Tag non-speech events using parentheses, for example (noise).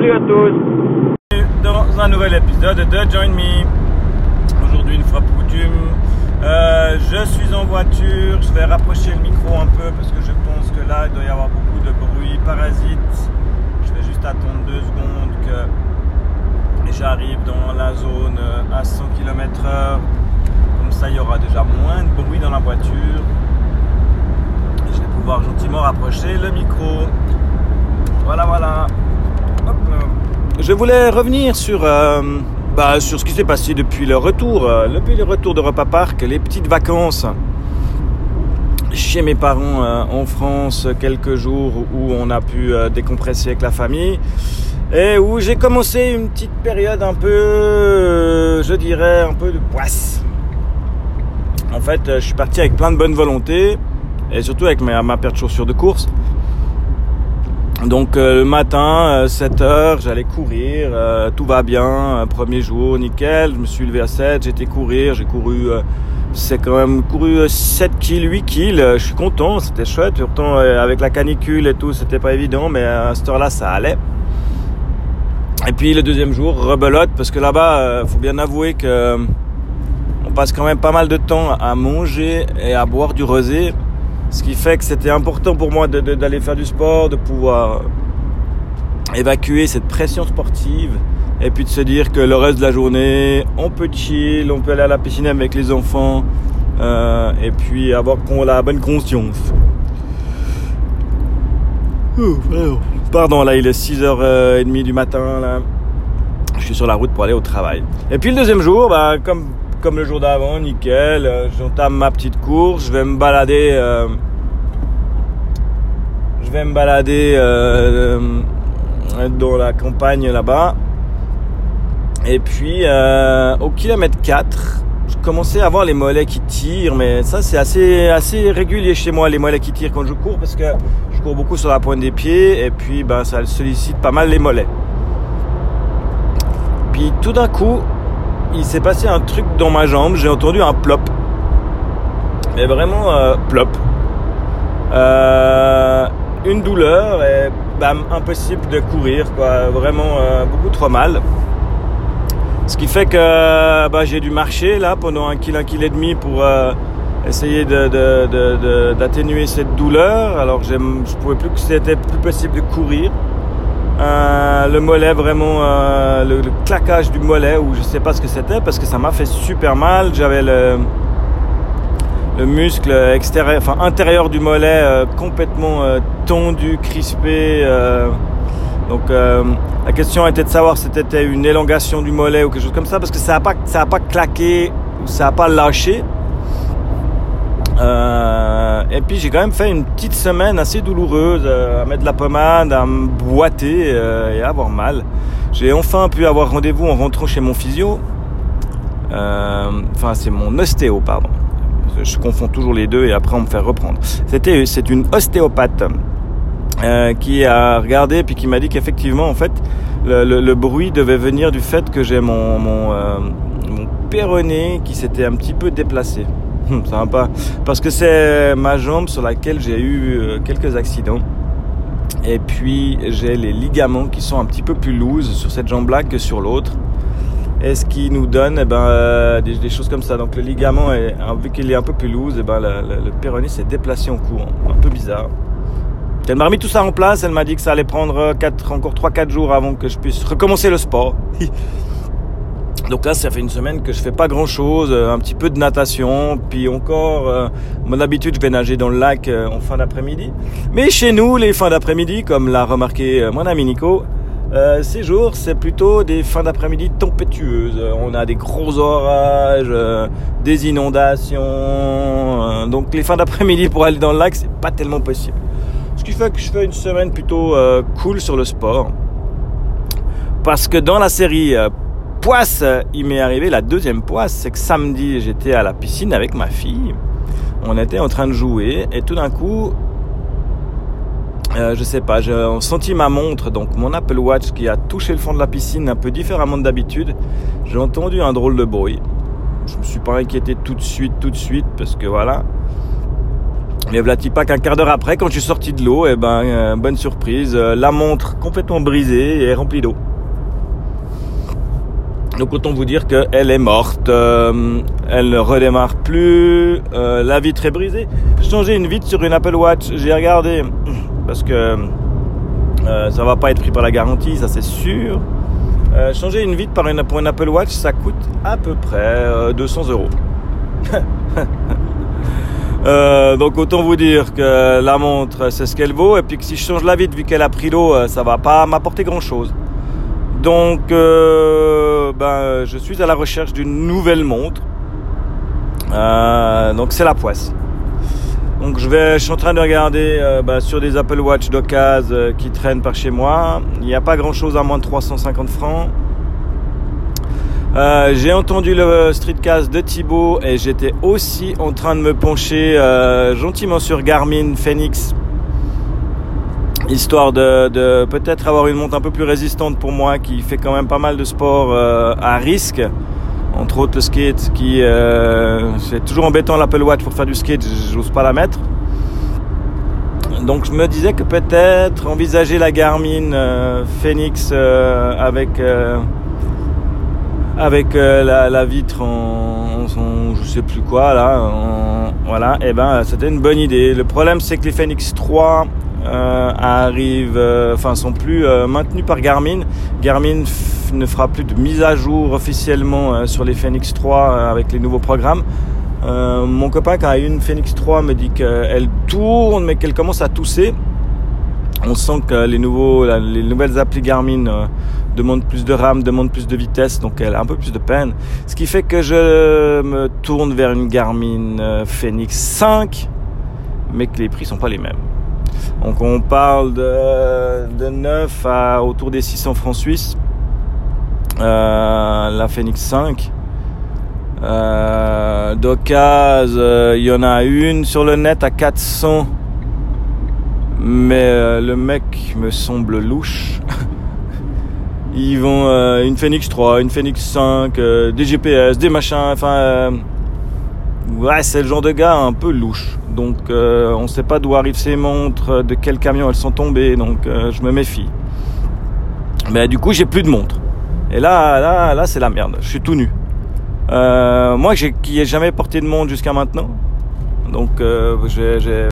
Salut à tous Dans un nouvel épisode de Join Me. Aujourd'hui, une fois pour coutume, euh, je suis en voiture. Je vais rapprocher le micro un peu parce que je pense que là, il doit y avoir beaucoup de bruit parasite. Je vais juste attendre deux secondes que j'arrive dans la zone à 100 km/h. Comme ça, il y aura déjà moins de bruit dans la voiture. Je vais pouvoir gentiment rapprocher le micro. Voilà, voilà. Je voulais revenir sur, euh, bah, sur ce qui s'est passé depuis le retour, euh, depuis le retour de Repas Park, les petites vacances chez mes parents euh, en France, quelques jours où on a pu décompresser avec la famille et où j'ai commencé une petite période un peu, je dirais, un peu de poisse. En fait, je suis parti avec plein de bonne volonté et surtout avec ma, ma paire de chaussures de course. Donc euh, le matin, 7h, j'allais courir, euh, tout va bien, euh, premier jour, nickel, je me suis levé à 7, j'étais courir, j'ai couru, euh, c'est quand même couru euh, 7 kills, 8 kills, euh, je suis content, c'était chouette, pourtant euh, avec la canicule et tout, c'était pas évident, mais à cette heure-là, ça allait. Et puis le deuxième jour, rebelote, parce que là-bas, euh, faut bien avouer que euh, on passe quand même pas mal de temps à manger et à boire du rosé. Ce qui fait que c'était important pour moi d'aller faire du sport, de pouvoir évacuer cette pression sportive et puis de se dire que le reste de la journée, on peut chill, on peut aller à la piscine avec les enfants euh, et puis avoir la bonne conscience. Pardon, là il est 6h30 du matin. Là. Je suis sur la route pour aller au travail. Et puis le deuxième jour, bah, comme, comme le jour d'avant, nickel, euh, j'entame ma petite course, je vais me balader. euh, je vais me balader euh, dans la campagne là-bas. Et puis au kilomètre 4, je commençais à voir les mollets qui tirent, mais ça c'est assez, assez régulier chez moi, les mollets qui tirent quand je cours, parce que je cours beaucoup sur la pointe des pieds, et puis ben, ça sollicite pas mal les mollets. Puis tout d'un coup, il s'est passé un truc dans ma jambe, j'ai entendu un plop. Mais vraiment euh, plop. Euh, une douleur et impossible de courir. Vraiment euh, beaucoup trop mal. Ce qui fait que bah, j'ai dû marcher là pendant un kilo, un kilo et demi pour essayer d'atténuer cette douleur. Alors je pouvais plus que c'était plus possible de courir. Euh, le mollet vraiment euh, le, claquage du mollet ou je sais pas ce que c'était parce que ça m'a fait super mal. J'avais le le muscle extérieur enfin intérieur du mollet euh, complètement tendu crispé donc la question était de savoir si c'était une élongation du mollet ou quelque chose comme ça parce que ça a pas ça a pas claqué ou ça a pas lâché et puis j'ai quand même fait une petite semaine assez douloureuse euh, à mettre la pommade, à me boiter euh, et à avoir mal. J'ai enfin pu avoir rendez-vous en rentrant chez mon physio. Euh, Enfin, c'est mon ostéo, pardon. Je confonds toujours les deux et après on me fait reprendre. C'était, c'est une ostéopathe euh, qui a regardé puis qui m'a dit qu'effectivement, en fait, le, bruit devait venir du fait que j'ai mon mon, euh, qui s'était un petit peu déplacé. (laughs) Pas. Parce que c'est ma jambe sur laquelle j'ai eu euh, quelques accidents. Et puis j'ai les ligaments qui sont un petit peu plus loose sur cette jambe-là que sur l'autre. Et ce qui nous donne eh ben, euh, des, choses comme ça. Donc le ligament, est, hein, vu qu'il est un peu plus loose, eh ben, le, le, le s'est déplacé en courant. Un peu bizarre. Elle m'a remis tout ça en place. Elle m'a dit que ça allait prendre encore 3-4 jours avant que je puisse recommencer le sport. (laughs) Donc là, ça fait une semaine que je fais pas grand chose, un petit peu de natation, puis encore, euh, mon habitude, je vais nager dans le lac euh, en fin d'après-midi. Mais chez nous, les fins d'après-midi, comme l'a remarqué euh, mon ami Nico, euh, ces jours, c'est plutôt des fins d'après-midi tempétueuses. Euh, On a des gros orages, euh, des inondations, euh, donc les fins d'après-midi pour aller dans le lac, c'est pas tellement possible. Ce qui fait que je fais une semaine plutôt euh, cool sur le sport. Parce que dans la série euh, Poisse, euh, il m'est arrivé la deuxième poisse. C'est que samedi, j'étais à la piscine avec ma fille. On était en train de jouer et tout d'un coup, euh, je sais pas, j'ai senti ma montre, donc mon Apple Watch qui a touché le fond de la piscine un peu différemment d'habitude. J'ai entendu un drôle de bruit. Je me suis pas inquiété tout de suite, tout de suite, parce que voilà. Mais voilà pas qu'un quart d'heure après, quand je suis sorti de l'eau, eh ben, bonne surprise, la montre complètement brisée et remplie d'eau. Donc autant vous dire qu'elle est morte, euh, elle ne redémarre plus, euh, la vitre est brisée. Changé une vitre sur une Apple Watch, j'ai regardé, parce que euh, ça va pas être pris par la garantie, ça c'est sûr. changer une vitre pour une Apple Watch, ça coûte à peu près 200 euros. (laughs) donc autant vous dire que la montre c'est ce qu'elle vaut et puis que si je change la vitre vu qu'elle a pris l'eau ça va pas m'apporter grand chose. Donc, euh, ben, je suis à la recherche d'une nouvelle montre. Euh, donc, c'est la poisse. Donc, je, vais, je suis en train de regarder euh, ben, sur des Apple Watch d'occasion qui traînent par chez moi. Il n'y a pas grand chose à moins de 350 francs. j'ai entendu le streetcast de Thibaut et j'étais aussi en train de me pencher gentiment sur Garmin Phoenix histoire de, peut-être avoir une montre un peu plus résistante pour moi qui fait quand même pas mal de sport euh, à risque. Entre autres le skate qui euh, c'est toujours embêtant l'Apple Watch pour faire du skate j'ose pas la mettre. Donc je me disais que peut-être envisager la Garmin euh, Phoenix avec avec la, vitre en, je sais plus quoi là voilà et eh ben c'était une bonne idée le problème c'est que les Phoenix 3 euh, arrivent, euh, enfin sont plus euh, maintenus par Garmin. Garmin ne fera plus de mise à jour officiellement sur les Phoenix 3 avec les nouveaux programmes. mon copain qui a une Phoenix 3 me dit qu'elle tourne mais qu'elle commence à tousser. On sent que les, nouveaux, les nouvelles applis Garmin demandent plus de RAM, demandent plus de vitesse, donc elle a un peu plus de peine. Ce qui fait que je me tourne vers une Garmin Phoenix 5, mais que les prix sont pas les mêmes. Donc on parle de, de 9 à autour des 600 francs suisses. Euh, la Phoenix 5. Euh, euh, il y en a une sur le net à 400. Mais euh, le mec me semble louche. (laughs) Ils vont une Phoenix 3, une Phoenix 5, des GPS, des machins, enfin Ouais, c'est le genre de gars un peu louche. Donc euh, on ne sait pas d'où arrivent ces montres, de quel camion elles sont tombées, donc euh, je me méfie. Mais du coup, j'ai plus de montres. Et là, là, là, c'est la merde. Je suis tout nu. Euh, moi, qui ai jamais porté de montre jusqu'à maintenant, donc j'ai